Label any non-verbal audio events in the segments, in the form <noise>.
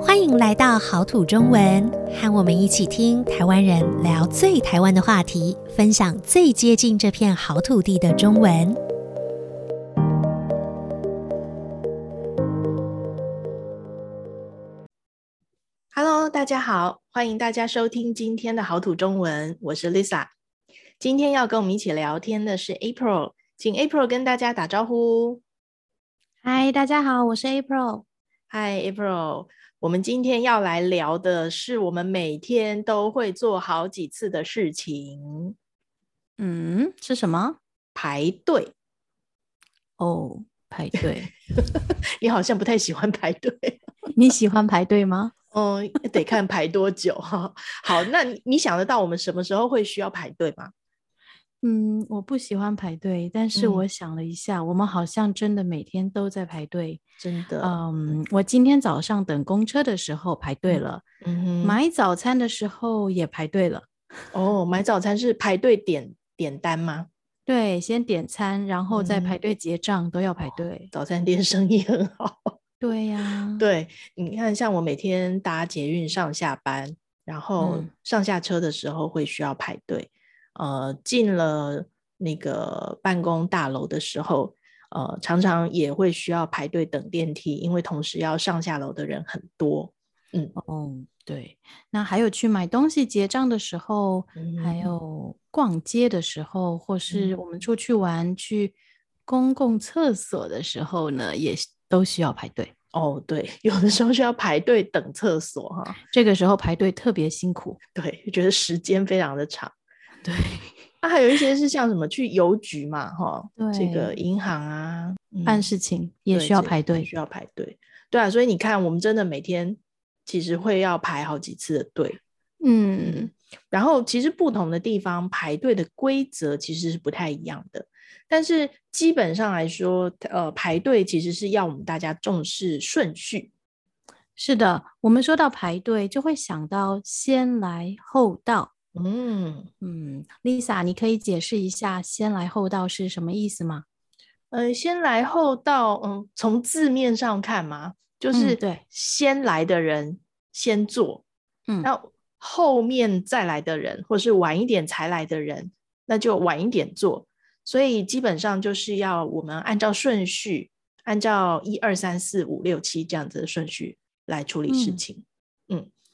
欢迎来到好土中文，和我们一起听台湾人聊最台湾的话题，分享最接近这片好土地的中文。Hello，大家好，欢迎大家收听今天的好土中文，我是 Lisa。今天要跟我们一起聊天的是 April，请 April 跟大家打招呼。嗨，大家好，我是 April。嗨，April。我们今天要来聊的是我们每天都会做好几次的事情。嗯，是什么？排队。哦，排队。<laughs> 你好像不太喜欢排队。<laughs> 你喜欢排队吗？嗯，得看排多久哈。好，那你想得到我们什么时候会需要排队吗？嗯，我不喜欢排队，但是我想了一下，嗯，我们好像真的每天都在排队，真的。嗯，我今天早上等公车的时候排队了，嗯，买早餐的时候也排队了。哦，买早餐是排队点点单吗？<laughs> 对，先点餐，然后再排队结账，嗯，都要排队。哦，早餐店生意很好。<laughs> 对呀，对，你看，像我每天搭捷运上下班，然后上下车的时候会需要排队。呃，进了那个办公大楼的时候，呃，常常也会需要排队等电梯，因为同时要上下楼的人很多。嗯，哦，对。那还有去买东西结账的时候，嗯，还有逛街的时候，或是我们出去玩，嗯，去公共厕所的时候呢，也都需要排队。哦，对，有的时候需要排队等厕所哈，这个时候排队特别辛苦，对，觉得时间非常的长。对，<laughs> 那、啊、还有一些是像什么去邮局嘛，哈，这个银行啊，办事情也需要排队，需要排队。对啊，所以你看，我们真的每天其实会要排好几次的队，嗯，然后其实不同的地方排队的规则其实是不太一样的，但是基本上来说，呃，排队其实是要我们大家重视顺序。是的，我们说到排队，就会想到先来后到。嗯嗯，Lisa，你可以解释一下“先来后到”是什么意思吗？呃，先来后到，嗯，从字面上看嘛，就是对，先来的人先做，嗯，那后面再来的人，或是晚一点才来的人，那就晚一点做。所以基本上就是要我们按照顺序，按照一二三四五六七这样子的顺序来处理事情，嗯。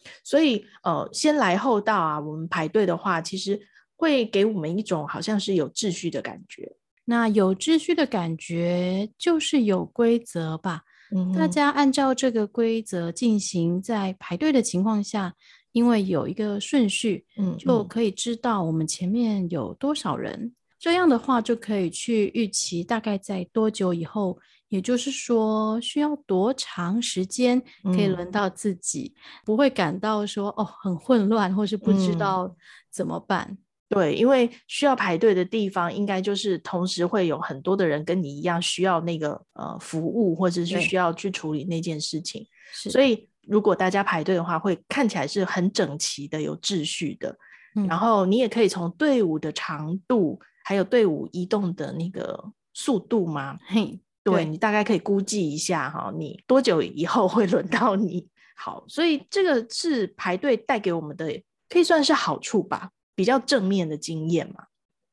嗯所以，呃，先来后到啊，我们排队的话，其实会给我们一种好像是有秩序的感觉。那有秩序的感觉就是有规则吧？嗯，大家按照这个规则进行，在排队的情况下，因为有一个顺序，嗯，就可以知道我们前面有多少人。这样的话，就可以去预期大概在多久以后，也就是说，需要多长时间可以轮到自己，嗯、不会感到说哦很混乱，或是不知道怎么办。嗯、对，因为需要排队的地方，应该就是同时会有很多的人跟你一样需要那个呃服务，或者是需要去处理那件事情。所以，如果大家排队的话，会看起来是很整齐的、有秩序的。嗯、然后，你也可以从队伍的长度。还有队伍移动的那个速度嘛？嘿，对，对你大概可以估计一下哈，你多久以后会轮到你？好，所以这个是排队带给我们的，可以算是好处吧，比较正面的经验嘛，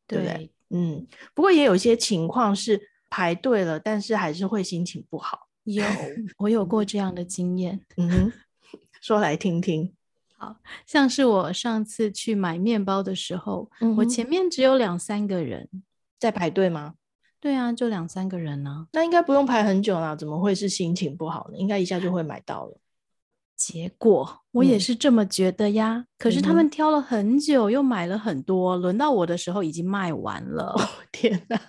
对不对？对，嗯，不过也有一些情况是排队了，但是还是会心情不好。有，我有过这样的经验。嗯，说来听听。好像是我上次去买面包的时候，嗯、我前面只有两三个人在排队吗？对啊，就两三个人呢、啊。那应该不用排很久啦，怎么会是心情不好呢？应该一下就会买到了。结果我也是这么觉得呀。嗯、可是他们挑了很久，又买了很多，轮到我的时候已经卖完了。哦、天哪！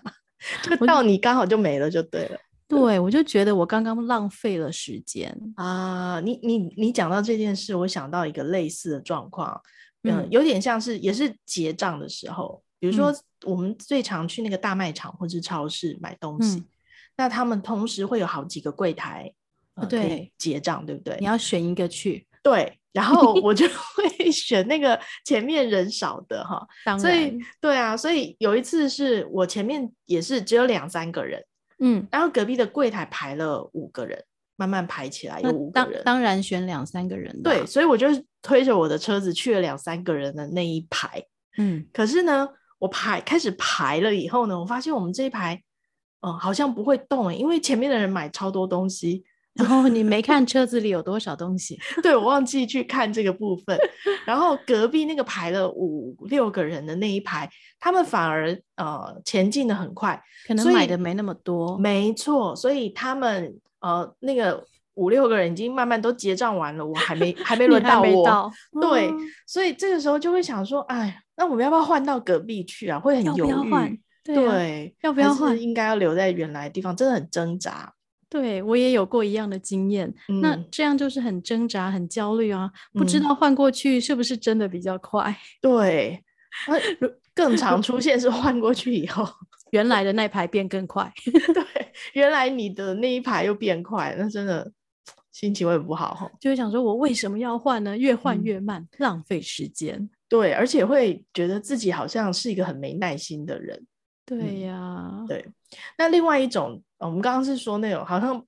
就到你刚好就没了，就对了。对，我就觉得我刚刚浪费了时间啊！你你你讲到这件事，我想到一个类似的状况，嗯，嗯有点像是也是结账的时候，比如说我们最常去那个大卖场或者超市买东西，嗯、那他们同时会有好几个柜台，呃、对，结账对不对？你要选一个去，对，然后我就 <laughs> 会选那个前面人少的哈，所以对啊，所以有一次是我前面也是只有两三个人。嗯，然后隔壁的柜台排了五个人，慢慢排起来，有五个人，当当然选两三个人的。对，所以我就推着我的车子去了两三个人的那一排。嗯，可是呢，我排开始排了以后呢，我发现我们这一排，嗯，好像不会动诶，因为前面的人买超多东西。然后你没看车子里有多少东西？<laughs> 对，我忘记去看这个部分。然后隔壁那个排了五六个人的那一排，他们反而呃前进的很快，可能买的没那么多。没错，所以他们呃那个五六个人已经慢慢都结账完了，我还没还没轮到我。到对，嗯、所以这个时候就会想说，哎，那我们要不要换到隔壁去啊？会很犹豫。要不要换？对，啊、对，要不要换？应该要留在原来的地方，真的很挣扎。对，我也有过一样的经验，嗯、那这样就是很挣扎、很焦虑啊，不知道换过去是不是真的比较快？嗯、<laughs> 对，更常 <laughs> 出现是换过去以后，<laughs> 原来的那排变更快。对，原来你的那一排又变快，那真的心情会不好，就会想说，我为什么要换呢？越换越慢，嗯、浪费时间。对，而且会觉得自己好像是一个很没耐心的人。对呀、嗯，对。那另外一种。我们刚刚是说那种好像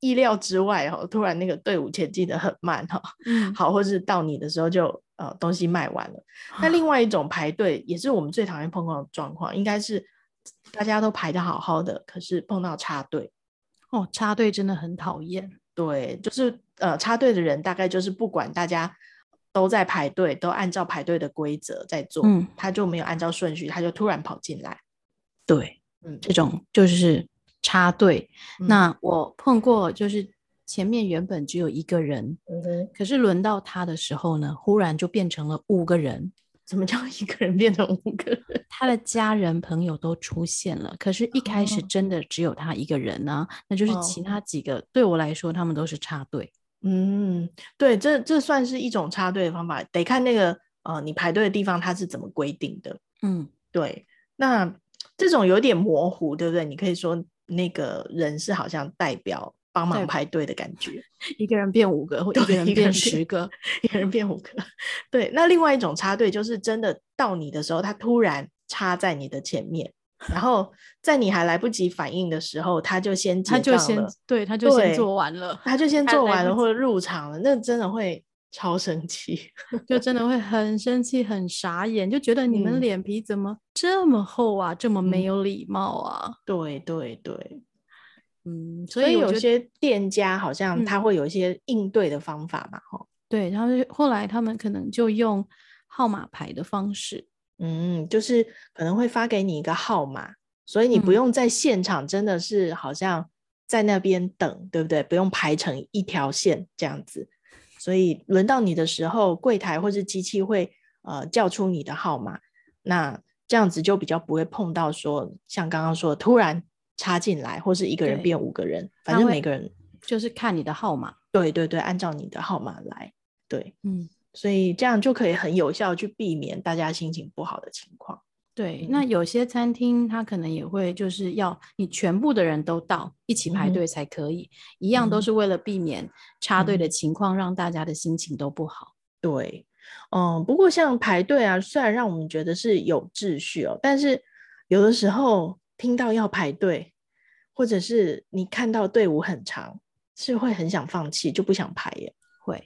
意料之外哈，突然那个队伍前进的很慢哈，<laughs> 嗯，好，或是到你的时候就呃东西卖完了。那另外一种排队也是我们最讨厌碰到的状况，应该是大家都排的好好的，可是碰到插队。哦，插队真的很讨厌。对，就是呃插队的人大概就是不管大家都在排队，都按照排队的规则在做，嗯，他就没有按照顺序，他就突然跑进来。对，嗯，这种就是。插队，嗯、那我碰过，就是前面原本只有一个人，嗯、可是轮到他的时候呢，忽然就变成了五个人。怎么叫一个人变成五个人？<laughs> 他的家人朋友都出现了，可是一开始真的只有他一个人呢、那就是其他几个对我来说，他们都是插队。嗯，对，这这算是一种插队的方法，得看那个呃，你排队的地方它是怎么规定的。嗯，对，那这种有点模糊，对不对？你可以说。那个人是好像代表帮忙排队的感觉，<laughs> 一个人变五个，或一个人变十个，一个人变五个。对，那另外一种插队就是真的到你的时候，他突然插在你的前面，然后在你还来不及反应的时候，他就先他就先，对，他。就先做完了，他就先做完了或者入场了，那真的会超生气，<laughs> 就真的会很生气，很傻眼，就觉得你们脸皮怎么这么厚啊，嗯、这么没有礼貌啊？对对对，嗯，所以有些店家好像他会有一些应对的方法嘛，哈、嗯，对，然后后来他们可能就用号码牌的方式，嗯，就是可能会发给你一个号码，所以你不用在现场，真的是好像在那边等，嗯、对不对？不用排成一条线这样子。所以轮到你的时候，柜台或是机器会呃叫出你的号码，那这样子就比较不会碰到说像刚刚说突然插进来，或是一个人变五个人，反正每个人就是看你的号码。对对对，按照你的号码来。对，嗯，所以这样就可以很有效去避免大家心情不好的情况。对，那有些餐厅它可能也会就是要你全部的人都到一起排队才可以，嗯、一样都是为了避免插队的情况，让大家的心情都不好。对，嗯，不过像排队啊，虽然让我们觉得是有秩序哦，但是有的时候听到要排队，或者是你看到队伍很长，是会很想放弃，就不想排耶。会，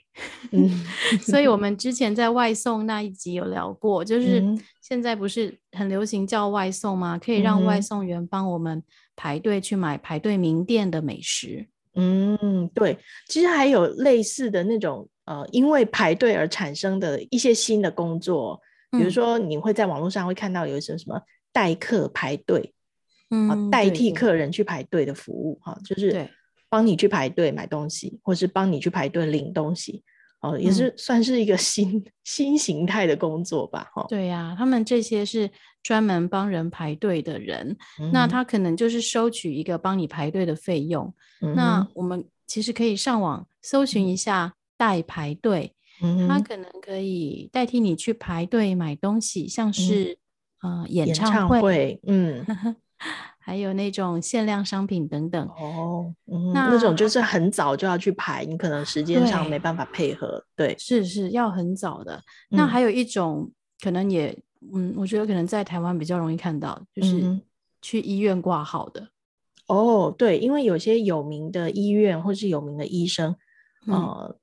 嗯，<laughs> 所以我们之前在外送那一集有聊过，就是现在不是很流行叫外送吗？可以让外送员帮我们排队去买排队名店的美食。嗯，对，其实还有类似的那种呃，因为排队而产生的一些新的工作，比如说你会在网络上会看到有一些什么代客排队，嗯，代替客人去排队的服务，哈，就是对。帮你去排队买东西，或是帮你去排队领东西，哦，也是算是一个新、嗯、<laughs> 新形态的工作吧，哈、哦。对呀、啊，他们这些是专门帮人排队的人，嗯、那他可能就是收取一个帮你排队的费用。嗯、那我们其实可以上网搜寻一下代排队，嗯、他可能可以代替你去排队买东西，像是、嗯、呃演唱会，会嗯。还有那种限量商品等等哦，嗯、那那种就是很早就要去排，你可能时间上没办法配合。对，对是是要很早的。嗯、那还有一种可能也，嗯，我觉得可能在台湾比较容易看到，就是去医院挂号的。哦，对，因为有些有名的医院或是有名的医生，嗯、呃，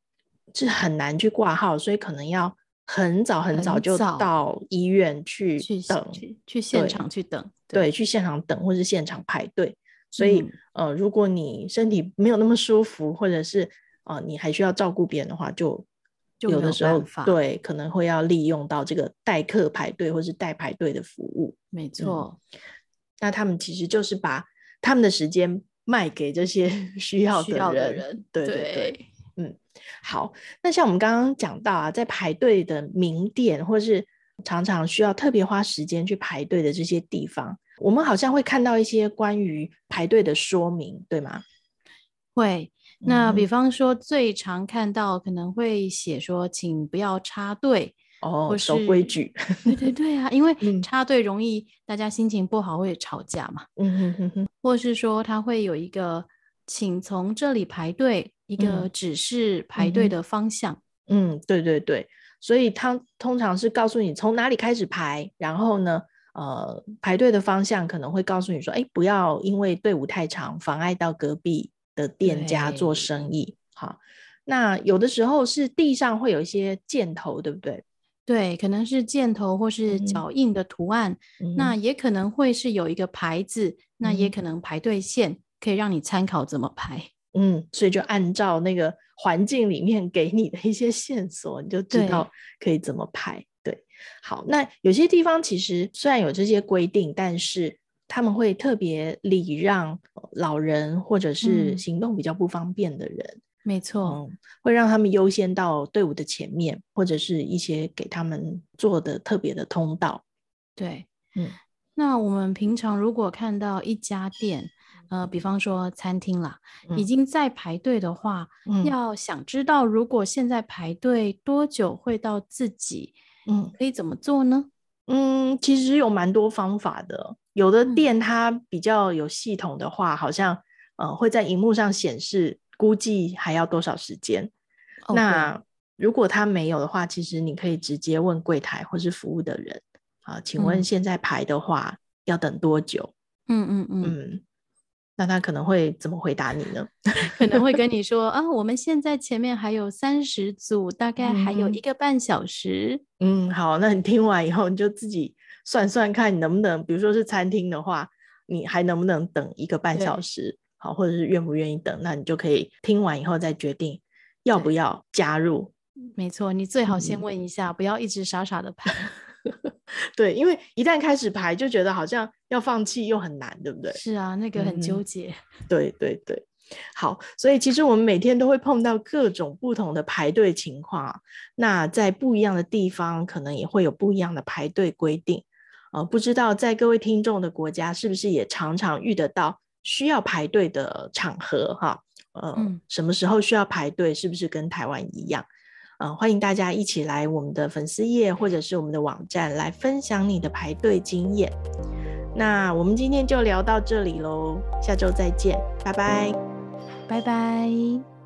是很难去挂号，所以可能要很早很早就到医院去等，去去，去现场去等，对，对，去现场等或是现场排队。所以，嗯、呃，如果你身体没有那么舒服，或者是呃你还需要照顾别人的话，就有的时候对可能会要利用到这个代客排队或是代排队的服务。没错、嗯，那他们其实就是把他们的时间卖给这些 <laughs> 需要的人。对对对，好。那像我们刚刚讲到啊，在排队的名店，或是常常需要特别花时间去排队的这些地方，我们好像会看到一些关于排队的说明，对吗？会。那比方说，最常看到可能会写说，请不要插队。哦，守规矩，对对对啊，因为插队容易大家心情不好会吵架嘛，嗯哼哼哼，或是说他会有一个请从这里排队，一个。指示排队的方向，嗯，嗯，对对对，所以它通常是告诉你从哪里开始排，然后呢，呃，排队的方向可能会告诉你说，哎，不要因为队伍太长妨碍到隔壁的店家做生意，好，那有的时候是地上会有一些箭头，对不对？对，可能是箭头或是脚印的图案，嗯、那也可能会是有一个牌子，嗯、那也可能排队线可以让你参考怎么排。嗯，所以就按照那个环境里面给你的一些线索，你就知道可以怎么排。对，对，好，那有些地方其实虽然有这些规定，但是他们会特别礼让老人或者是行动比较不方便的人。嗯没错、嗯，会让他们优先到队伍的前面，或者是一些给他们做的特别的通道。对，嗯，那我们平常如果看到一家店，呃，比方说餐厅啦，嗯、已经在排队的话，嗯、要想知道如果现在排队多久会到自己，嗯，可以怎么做呢？嗯，其实有蛮多方法的。有的店它比较有系统的话，嗯、好像呃会在荧幕上显示。估计还要多少时间.那如果他没有的话，其实你可以直接问柜台或是服务的人啊，请问现在排的话、嗯、要等多久？嗯嗯嗯嗯，那他可能会怎么回答你呢？<laughs> 可能会跟你说啊，我们现在前面还有三十组，大概还有一个半小时。嗯，好，那你听完以后，你就自己算算看你能不能，比如说是餐厅的话，你还能不能等一个半小时？好，或者是愿不愿意等，那你就可以听完以后再决定要不要加入。没错，你最好先问一下，嗯、不要一直傻傻的排。<laughs> 对，因为一旦开始排，就觉得好像要放弃又很难，对不对？是啊，那个很纠结。<laughs> 嗯、对对对，好，所以其实我们每天都会碰到各种不同的排队情况，那在不一样的地方，可能也会有不一样的排队规定。呃，不知道在各位听众的国家，是不是也常常遇得到？需要排队的场合，哈，呃，嗯、什么时候需要排队？是不是跟台湾一样？呃，欢迎大家一起来我们的粉丝页或者是我们的网站来分享你的排队经验。那我们今天就聊到这里喽，下周再见，拜拜，拜拜。